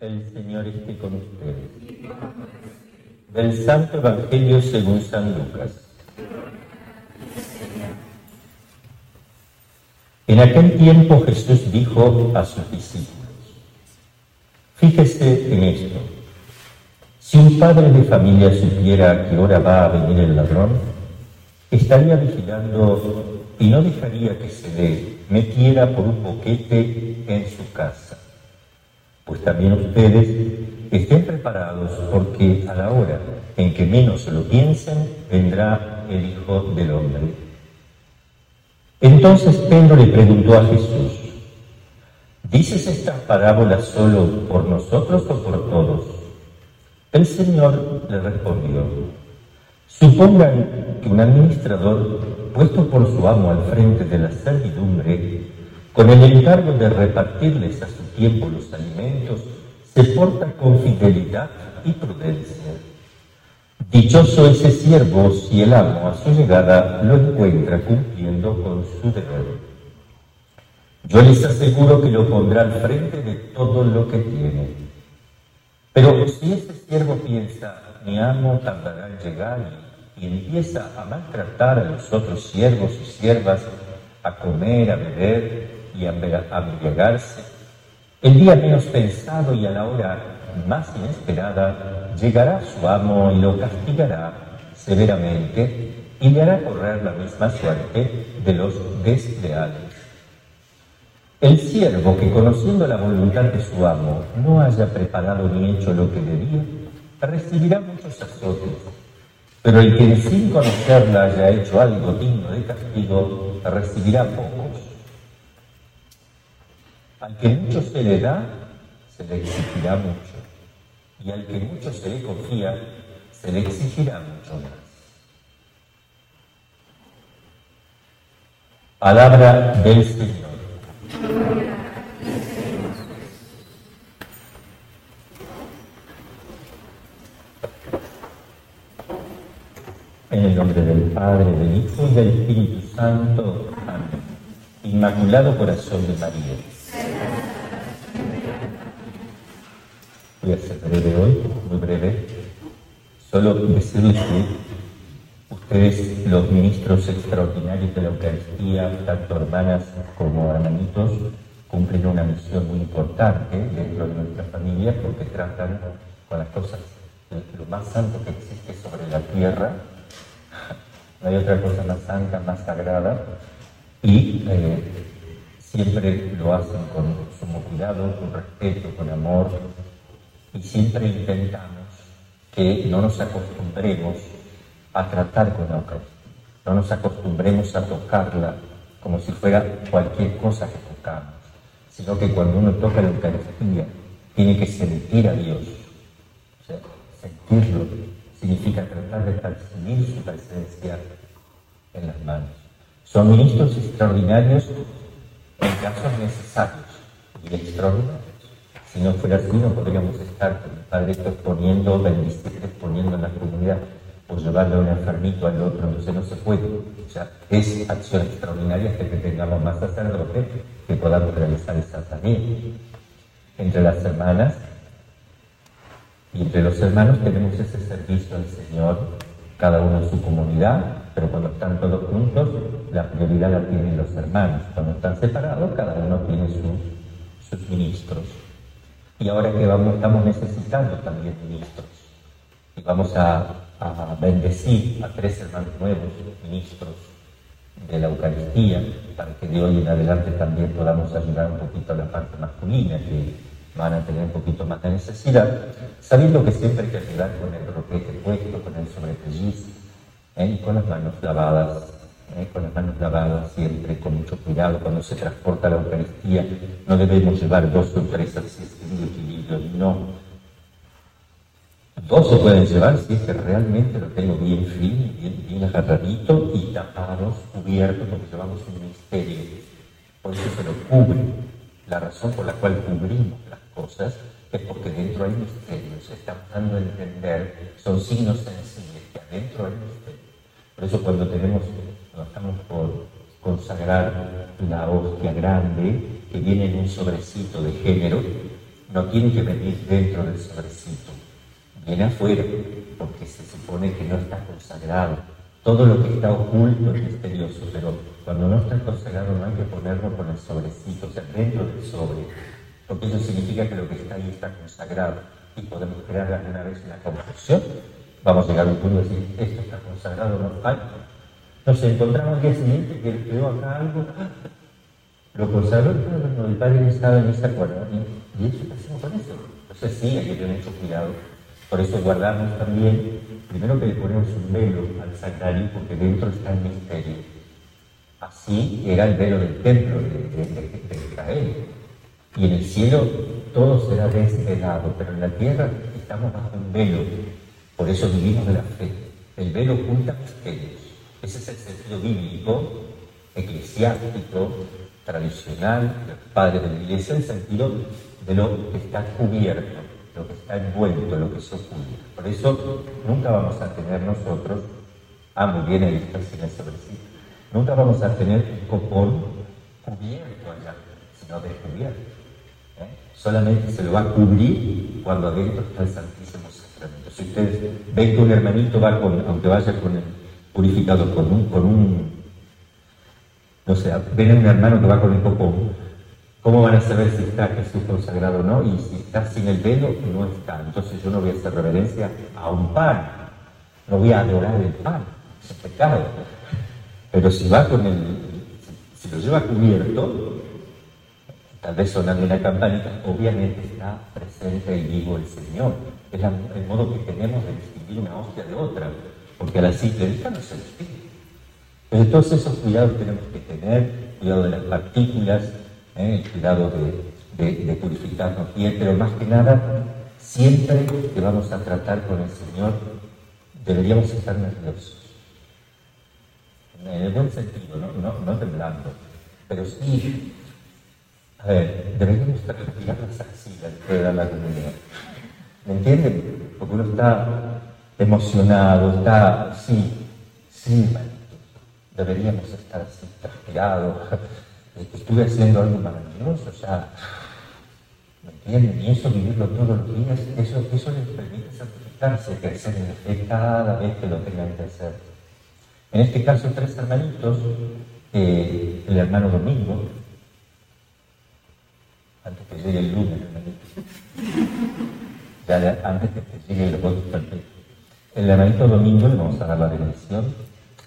El Señor esté con ustedes. Del Santo Evangelio según San Lucas. En aquel tiempo Jesús dijo a sus discípulos, fíjese en esto, si un padre de familia supiera a qué hora va a venir el ladrón, estaría vigilando y no dejaría que se le metiera por un boquete en su casa. Pues también ustedes estén preparados porque a la hora en que menos lo piensen, vendrá el Hijo del Hombre. Entonces Pedro le preguntó a Jesús, ¿dices estas parábolas solo por nosotros o por todos? El Señor le respondió, supongan que un administrador puesto por su amo al frente de la servidumbre, con el encargo de repartirles a su tiempo los alimentos, se porta con fidelidad y prudencia. Dichoso ese siervo si el amo a su llegada lo encuentra cumpliendo con su deber. Yo les aseguro que lo pondrá al frente de todo lo que tiene. Pero si ese siervo piensa, mi amo tardará en llegar y, empieza a maltratar a los otros siervos y siervas, a comer, a beber y a embriagarse, el día menos pensado y a la hora más inesperada, llegará su amo y lo castigará severamente y le hará correr la misma suerte de los desleales. El siervo que conociendo la voluntad de su amo no haya preparado ni hecho lo que debía, recibirá muchos azotes, pero el que sin conocerla haya hecho algo digno de castigo, recibirá pocos. Al que mucho se le da, se le exigirá mucho, y al que mucho se le confía, se le exigirá mucho más. Palabra del Señor. En el nombre del Padre, del Hijo y del Espíritu Santo. Amén. Inmaculado Corazón de María. Voy a ser breve hoy, muy breve. Solo decirles que ustedes, los ministros extraordinarios de la Eucaristía, tanto hermanas como hermanitos, cumplen una misión muy importante dentro de nuestra familia porque tratan con las cosas, lo más santo que existe sobre la tierra. No hay otra cosa más santa, más sagrada. Y eh, siempre lo hacen con sumo cuidado, con respeto, con amor, y siempre intentamos que no nos acostumbremos a tratar con la Eucaristía, no nos acostumbremos a tocarla como si fuera cualquier cosa que tocamos, sino que cuando uno toca la Eucaristía tiene que sentir a Dios, o sea, sentirlo significa tratar de percibir su presencia en las manos. Son ministros extraordinarios en casos necesarios y extraordinarios. Si no fuera así, no podríamos estar con el Padre exponiendo, bendicir, exponiendo en la comunidad, o llevarle a un enfermito al otro, entonces no se puede. O sea, es acción extraordinaria que tengamos más sacerdotes que podamos realizar esa tarea. Entre las hermanas y entre los hermanos tenemos ese servicio al Señor, cada uno en su comunidad, pero cuando están todos juntos, la prioridad la tienen los hermanos. Cuando están separados, cada uno tiene sus ministros. Y ahora que vamos, estamos necesitando también ministros. Y vamos a, bendecir a tres hermanos nuevos, ministros de la Eucaristía, para que de hoy en adelante también podamos ayudar un poquito a la parte masculina, que van a tener un poquito más de necesidad, sabiendo que siempre hay que ayudar con el roquete puesto, con el sobrepelliz, ¿eh? y con las manos lavadas, ¿eh? con las manos lavadas siempre, con mucho cuidado, cuando se transporta la Eucaristía, no debemos llevar dos o tres así equilibrio, no. Dos se pueden llevar si es que realmente lo tengo bien firme, bien, bien agarradito y tapados, cubiertos, porque llevamos un misterio. Por eso se lo cubre. La razón por la cual cubrimos las cosas es porque dentro hay misterio, se está dando a entender, son signos sencillos, que adentro hay misterio. Por eso cuando tenemos, cuando estamos por consagrar la hostia grande, que viene en un sobrecito de género, no tiene que venir dentro del sobrecito, viene afuera, porque se supone que no está consagrado. Todo lo que está oculto es misterioso, pero cuando no está consagrado no hay que ponerlo con el sobrecito, o sea, dentro del sobre porque eso significa que lo que está ahí está consagrado y podemos crear alguna vez una confusión. Vamos a llegar a un punto de decir, esto está consagrado, no falta. Nos encontramos al día siguiente que quedó acá algo, lo consagró no, el padre estaba ni se acuerda. ¿Y, eso qué hacemos con eso? Entonces sí, hay que tener mucho cuidado. Por eso guardamos también, primero que le ponemos un velo al sagrario, porque dentro está el misterio. Así era el velo del templo de Israel y en el cielo todo será desvelado, pero en la tierra estamos bajo un velo. Por eso vivimos de la fe. El velo oculta misterios. Ese es el sentido bíblico, eclesiástico, tradicional, los padres de la iglesia, el sentido de lo que está cubierto, lo que está envuelto, lo que se oculta. Por eso nunca vamos a tener nosotros, ah, muy bien, el sin el sobrecito, nunca vamos a tener un copón cubierto allá, sino descubierto solamente se lo va a cubrir cuando adentro está el Santísimo Sacramento. Si ustedes ven que un hermanito va con, aunque vaya con el purificador, con un, con un no sé, ven a un hermano que va con el copón, ¿cómo van a saber si está Jesús consagrado o no? Y si está sin el velo, no está. Entonces yo no voy a hacer reverencia a un pan, no voy a adorar el pan, es pecado. Pero si va con el, si lo lleva cubierto, tal vez sonando una campanita, obviamente está presente y vivo el Señor. Es el modo que tenemos de distinguir una hostia de otra, porque a la vista no se distingue. Pero todos esos cuidados tenemos que tener, cuidado de las partículas, ¿eh? el cuidado de, purificarnos bien, pero más que nada, siempre que vamos a tratar con el Señor, deberíamos estar nerviosos. En el buen sentido, no, no, temblando, pero sí a ver, deberíamos transpirar las axilas de dar la comunidad. ¿Me entienden? Porque uno está emocionado, está, sí, sí, deberíamos estar así, transpirados. Estuve haciendo algo maravilloso, o sea, ¿me entienden? Y eso, vivirlo todos los días, eso, eso les permite santificarse, crecer en la fe cada vez que lo tengan que hacer. En este caso, tres hermanitos, eh, el hermano Domingo, antes que llegue el lunes, ya antes que llegue el otro El hermanito domingo le vamos a dar la bendición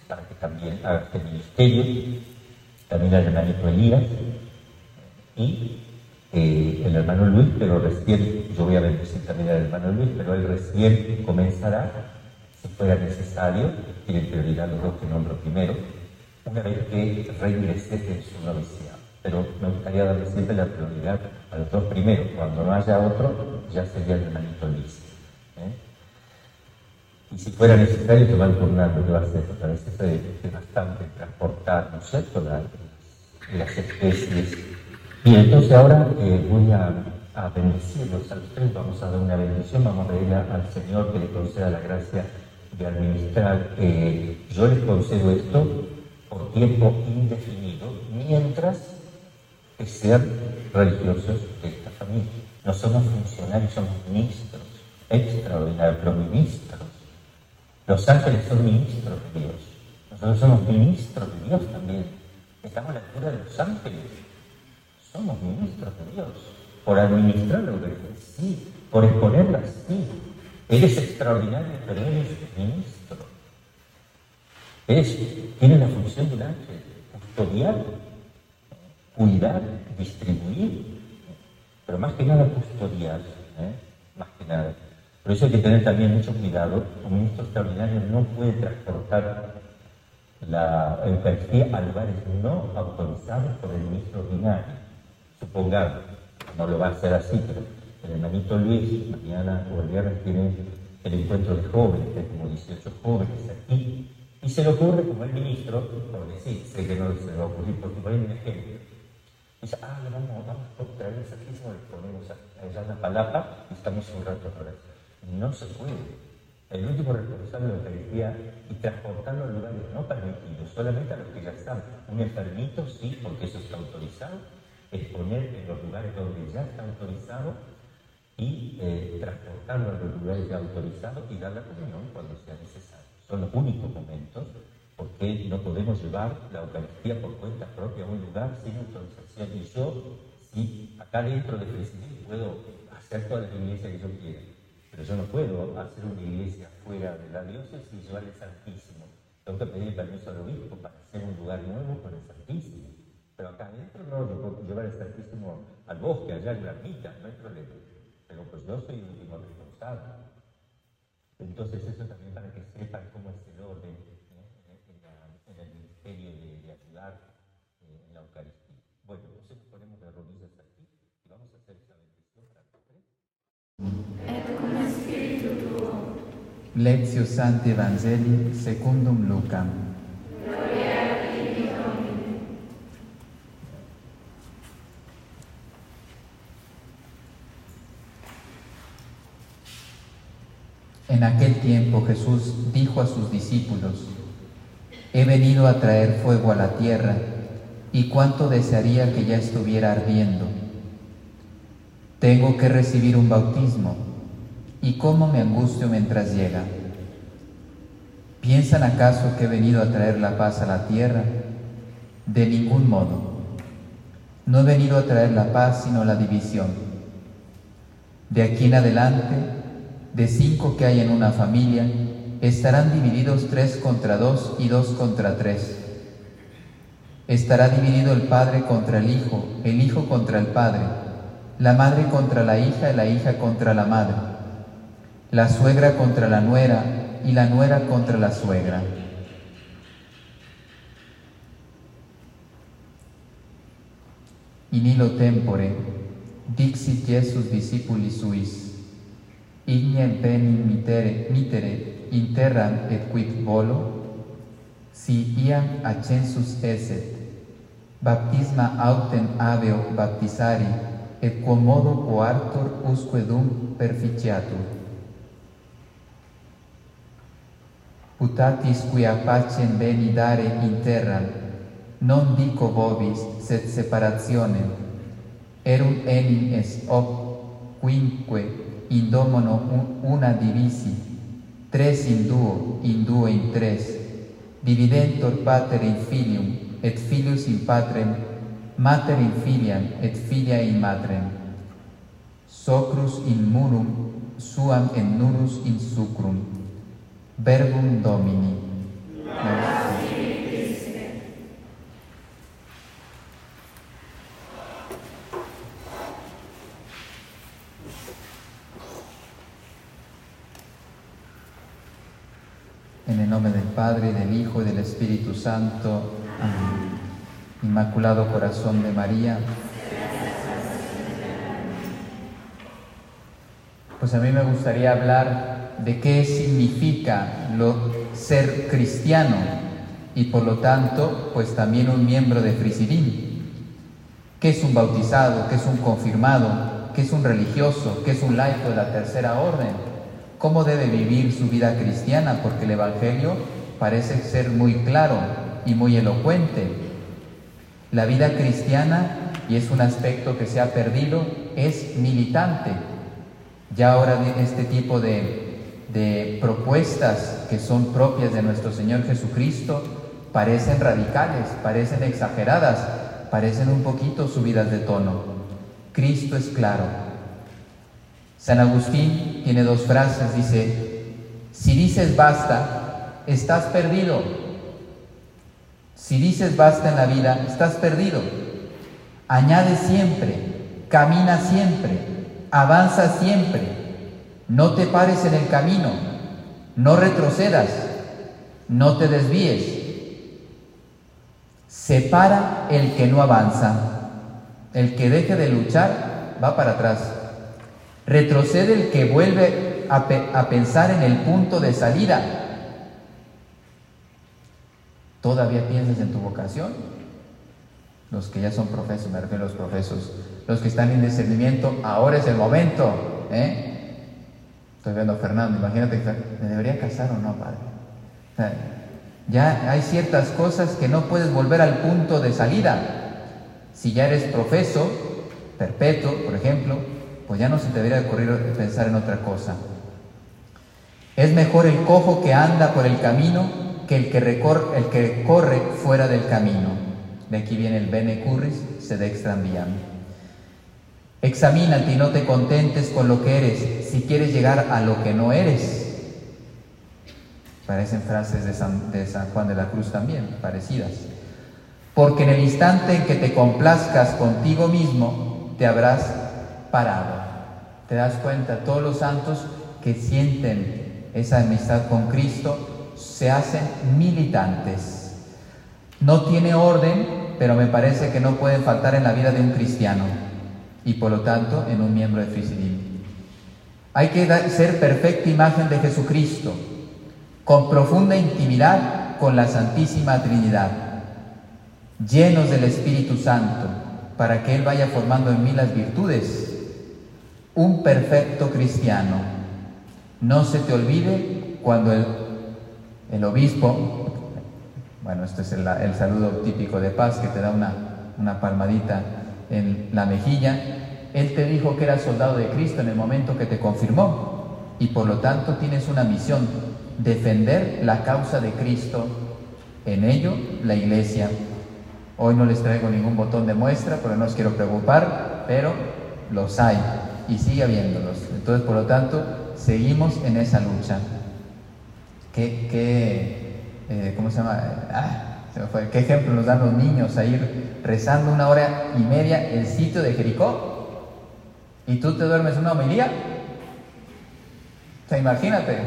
para que también haga este ministerio, también al hermanito Elías y eh, el hermano Luis, pero recién, yo voy a bendecir también al hermano Luis, pero él recién comenzará, si fuera necesario, tiene prioridad los dos que nombro primero, una vez que reingrese en su noviciado pero me gustaría darle siempre la prioridad a los dos primeros. Cuando no haya otro, ya sería el hermanito Luis. Y si fuera necesario, se van turnando, que va a ser, es bastante transportar, ¿no es cierto?, las especies. Y entonces ahora eh, voy a, bendecirlos a los vamos a dar una bendición, vamos a pedirle al Señor que le conceda la gracia de administrar. Eh, yo les concedo esto por tiempo indefinido, mientras que ser religiosos de esta familia. No somos funcionarios, somos ministros, extraordinarios, pero ministros. Los ángeles son ministros de Dios. Nosotros somos ministros de Dios también. Estamos a la altura de los ángeles. Somos ministros de Dios. Por administrar la sí. Por exponerla, sí. Eres extraordinario, pero eres ministro. Eres, tiene la función de un ángel, custodiar cuidar, distribuir, pero más que nada custodiar, ¿eh? más que nada. Por eso hay que tener también mucho cuidado. Un ministro extraordinario no puede transportar la Eucaristía a lugares no autorizados por el ministro ordinario. Supongamos, no lo va a hacer así, pero el hermanito Luis mañana o el viernes tiene el encuentro de jóvenes, hay como 18 jóvenes aquí, y se le ocurre como el ministro, por decir, sé que no se le va a ocurrir porque por un ejemplo, dice, ah, vamos, vamos a traer el saquismo, le ponemos allá en la palapa y estamos un rato ahora. No se puede. El último responsable de la Eucaristía y transportarlo a lugares no permitidos, solamente a los que ya están. Un enfermito, sí, porque eso está autorizado, exponer en los lugares donde ya está autorizado y eh, transportarlo a los lugares ya autorizados y dar la comunión cuando sea necesario. Son los únicos momentos porque no podemos llevar la Eucaristía por cuenta propia a un lugar sin autorización. Y yo, si acá dentro de Presidente puedo hacer todas las iglesias que yo quiera, pero yo no puedo hacer una iglesia fuera de la diócesis y llevar el Santísimo. Tengo que pedir permiso al obispo para hacer un lugar nuevo con el Santísimo. Pero acá adentro no, yo puedo llevar el Santísimo al bosque, allá en la ermita, no hay problema pero pues yo soy el último responsable. Entonces eso también para que sepan cómo es el orden en, el ministerio de, ayudar eh, en la Eucaristía. Bueno, entonces nos ponemos de rodillas aquí y vamos a hacer esa bendición para los Lectio Santi Evangelii secundum Lucam. En aquel tiempo Jesús dijo a sus discípulos, He venido a traer fuego a la tierra, y cuánto desearía que ya estuviera ardiendo. Tengo que recibir un bautismo, y cómo me angustio mientras llega. ¿Piensan acaso que he venido a traer la paz a la tierra? De ningún modo. No he venido a traer la paz, sino la división. De aquí en adelante, de cinco que hay en una familia, estarán divididos tres contra dos y dos contra tres. Estará dividido el padre contra el hijo, el hijo contra el padre, la madre contra la hija y la hija contra la madre, la suegra contra la nuera y la nuera contra la suegra. In illo tempore, dixit Iesus discipuli suis, igne penim mitere, mitere in terram et quid volo, si iam accensus eset, baptisma autem aveo baptisari, et quomodo coartor usque dum perficiatur. Putatis quia pacem veni dare in terra, non dico vobis, sed separationem. Erum enim es op, quinque, in domono una divisi, tres in duo, in duo in tres, dividentor pater in filium, et filius in patrem, mater in filiam, et filia in matrem. Socrus in murum, suam en nurus in sucrum. Verbum Domini. En el nombre del Padre, del Hijo y del Espíritu Santo. Amén. Inmaculado Corazón de María. Pues a mí me gustaría hablar de qué significa lo, ser cristiano y por lo tanto, pues también un miembro de Frisidín. ¿Qué es un bautizado? ¿Qué es un confirmado? ¿Qué es un religioso? ¿Qué es un laico de la tercera orden? cómo debe vivir su vida cristiana, porque el Evangelio parece ser muy claro y muy elocuente. La vida cristiana, y es un aspecto que se ha perdido, es militante. Ya ahora este tipo de, de propuestas que son propias de nuestro Señor Jesucristo parecen radicales, parecen exageradas, parecen un poquito subidas de tono. Cristo es claro, San Agustín tiene dos frases, dice, si dices basta, estás perdido. Si dices basta en la vida, estás perdido. Añade siempre, camina siempre, avanza siempre. No te pares en el camino, no retrocedas, no te desvíes. Separa el que no avanza. El que deje de luchar va para atrás. Retrocede el que vuelve a, pensar en el punto de salida. ¿Todavía piensas en tu vocación? Los que ya son profesos, me refiero a los profesos. Los que están en discernimiento, ahora es el momento. ¿eh? Estoy viendo a Fernando, imagínate que me debería casar o no, padre. ya hay ciertas cosas que no puedes volver al punto de salida. Si ya eres profeso, perpetuo, por ejemplo, pues ya no se te debería ocurrir pensar en otra cosa. Es mejor el cojo que anda por el camino que el que, el que corre fuera del camino. De aquí viene el bene curris extra Examínate y no te contentes con lo que eres, si quieres llegar a lo que no eres. Parecen frases de San, Juan de la Cruz también, parecidas. Porque en el instante en que te complazcas contigo mismo, te habrás parado. Te das cuenta, todos los santos que sienten esa amistad con Cristo se hacen militantes. No tiene orden, pero me parece que no pueden faltar en la vida de un cristiano y por lo tanto en un miembro de Frisidim. Hay que ser perfecta imagen de Jesucristo, con profunda intimidad con la Santísima Trinidad, llenos del Espíritu Santo, para que Él vaya formando en mí las virtudes. Un perfecto cristiano. No se te olvide cuando el, el obispo, bueno, este es el, el, saludo típico de paz que te da una, una palmadita en la mejilla, Él te dijo que eras soldado de Cristo en el momento que te confirmó y por lo tanto tienes una misión, defender la causa de Cristo, en ello la iglesia. Hoy no les traigo ningún botón de muestra porque no os quiero preocupar, pero los hay y sigue habiéndolos. Entonces, por lo tanto, seguimos en esa lucha. ¿Qué, eh, ¿cómo se llama? Ah, ¿Qué ejemplo nos dan los niños a ir rezando una hora y media el sitio de Jericó? ¿Y tú te duermes una homilía? O sea, imagínate,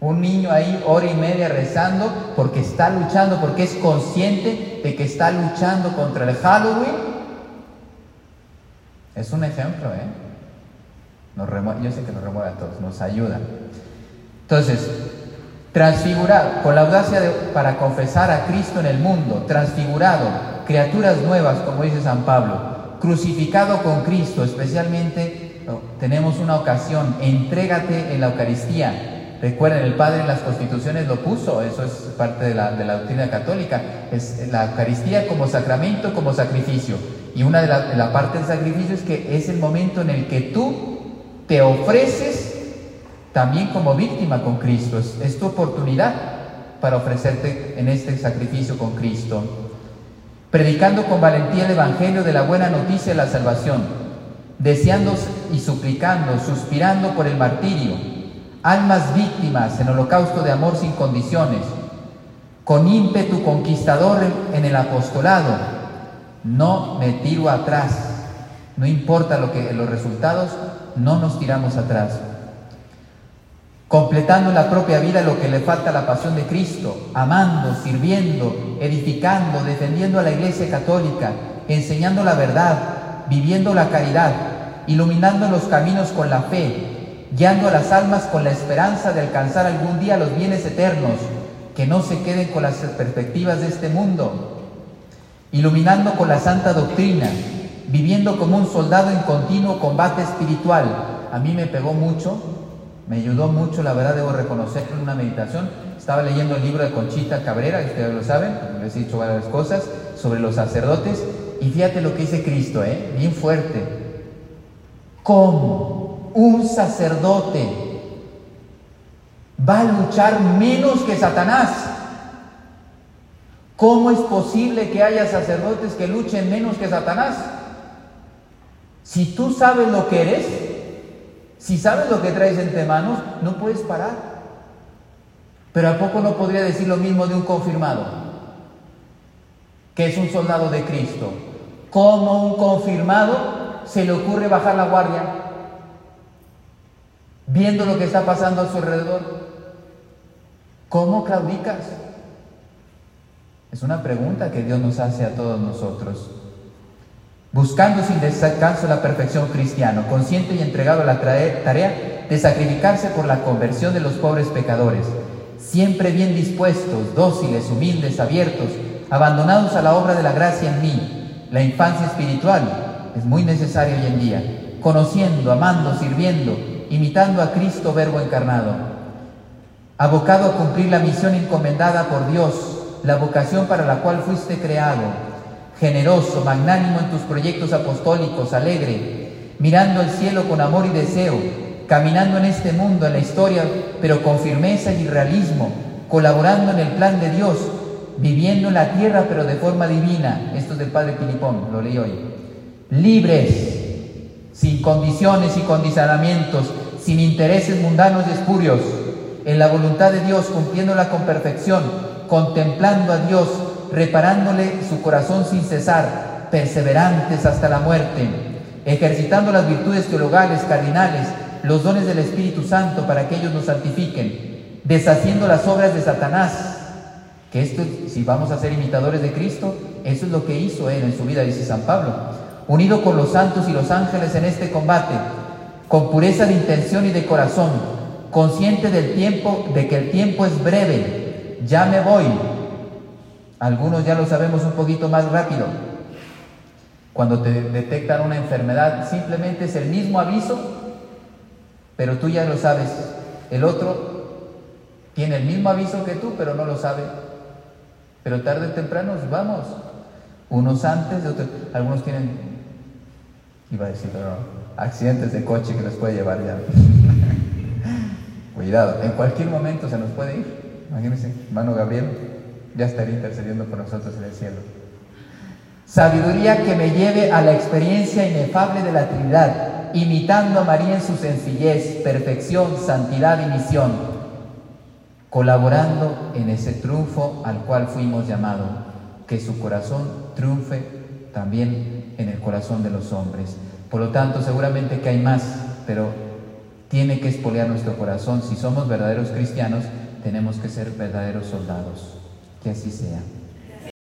un niño ahí hora y media rezando porque está luchando, porque es consciente de que está luchando contra el Halloween. Es un ejemplo, ¿eh? Nos yo sé que nos remueve a todos, nos ayuda. Entonces, transfigurado, con la audacia para confesar a Cristo en el mundo, transfigurado, criaturas nuevas, como dice San Pablo, crucificado con Cristo, especialmente tenemos una ocasión, entrégate en la Eucaristía, Recuerden, el Padre en las constituciones lo puso, eso es parte de la, doctrina católica, es la Eucaristía como sacramento, como sacrificio. Y una de las la partes del sacrificio es que es el momento en el que tú te ofreces también como víctima con Cristo. Es, tu oportunidad para ofrecerte en este sacrificio con Cristo. Predicando con valentía el Evangelio de la buena noticia de la salvación, deseando y suplicando, suspirando por el martirio almas víctimas en holocausto de amor sin condiciones, con ímpetu conquistador en el apostolado. No me tiro atrás, no importa lo que los resultados, no nos tiramos atrás. Completando la propia vida lo que le falta a la pasión de Cristo, amando, sirviendo, edificando, defendiendo a la Iglesia Católica, enseñando la verdad, viviendo la caridad, iluminando los caminos con la fe, guiando a las almas con la esperanza de alcanzar algún día los bienes eternos, que no se queden con las perspectivas de este mundo, iluminando con la santa doctrina, viviendo como un soldado en continuo combate espiritual. A mí me pegó mucho, me ayudó mucho, la verdad debo reconocerlo en una meditación. Estaba leyendo el libro de Conchita Cabrera, ustedes lo saben, les he dicho varias cosas, sobre los sacerdotes, y fíjate lo que dice Cristo, ¿eh? bien fuerte. ¿Cómo? un sacerdote va a luchar menos que Satanás. ¿Cómo es posible que haya sacerdotes que luchen menos que Satanás? Si tú sabes lo que eres, si sabes lo que traes entre manos, no puedes parar. Pero ¿a poco no podría decir lo mismo de un confirmado? Que es un soldado de Cristo. ¿Cómo un confirmado se le ocurre bajar la guardia? viendo lo que está pasando a su alrededor? ¿Cómo claudicas? Es una pregunta que Dios nos hace a todos nosotros. Buscando sin descanso la perfección cristiana, consciente y entregado a la tarea de sacrificarse por la conversión de los pobres pecadores, siempre bien dispuestos, dóciles, humildes, abiertos, abandonados a la obra de la gracia en mí. La infancia espiritual es muy necesaria hoy en día, conociendo, amando, sirviendo, imitando a Cristo Verbo encarnado. Abocado a cumplir la misión encomendada por Dios, la vocación para la cual fuiste creado, generoso, magnánimo en tus proyectos apostólicos, alegre, mirando el cielo con amor y deseo, caminando en este mundo, en la historia, pero con firmeza y realismo, colaborando en el plan de Dios, viviendo en la tierra, pero de forma divina. Esto es del Padre Pilipón, lo leí hoy. Libres, sin condiciones y condicionamientos, sin intereses mundanos y espurios, en la voluntad de Dios, cumpliéndola con perfección, contemplando a Dios, reparándole su corazón sin cesar, perseverantes hasta la muerte, ejercitando las virtudes teologales, cardinales, los dones del Espíritu Santo para que ellos nos santifiquen, deshaciendo las obras de Satanás, que esto, si vamos a ser imitadores de Cristo, eso es lo que hizo Él en su vida, dice San Pablo, unido con los santos y los ángeles en este combate, con pureza de intención y de corazón, consciente del tiempo, de que el tiempo es breve, ya me voy. Algunos ya lo sabemos un poquito más rápido. Cuando te detectan una enfermedad, simplemente es el mismo aviso pero tú ya lo sabes. El otro tiene el mismo aviso que tú, pero no lo sabe. Pero tarde o temprano vamos. Unos antes, otros, algunos tienen, iba a decir, pero accidentes de coche que les puede llevar ya. Cuidado, en cualquier momento se nos puede ir. Imagínense, hermano Gabriel ya estaría intercediendo por nosotros en el cielo. Sabiduría que me lleve a la experiencia inefable de la Trinidad imitando a María en su sencillez, perfección, santidad y misión, colaborando en ese triunfo al cual fuimos llamados, que su corazón triunfe también en el corazón de los hombres. Por lo tanto, seguramente que hay más, pero tiene que espolear nuestro corazón. Si somos verdaderos cristianos, tenemos que ser verdaderos soldados. Que así sea.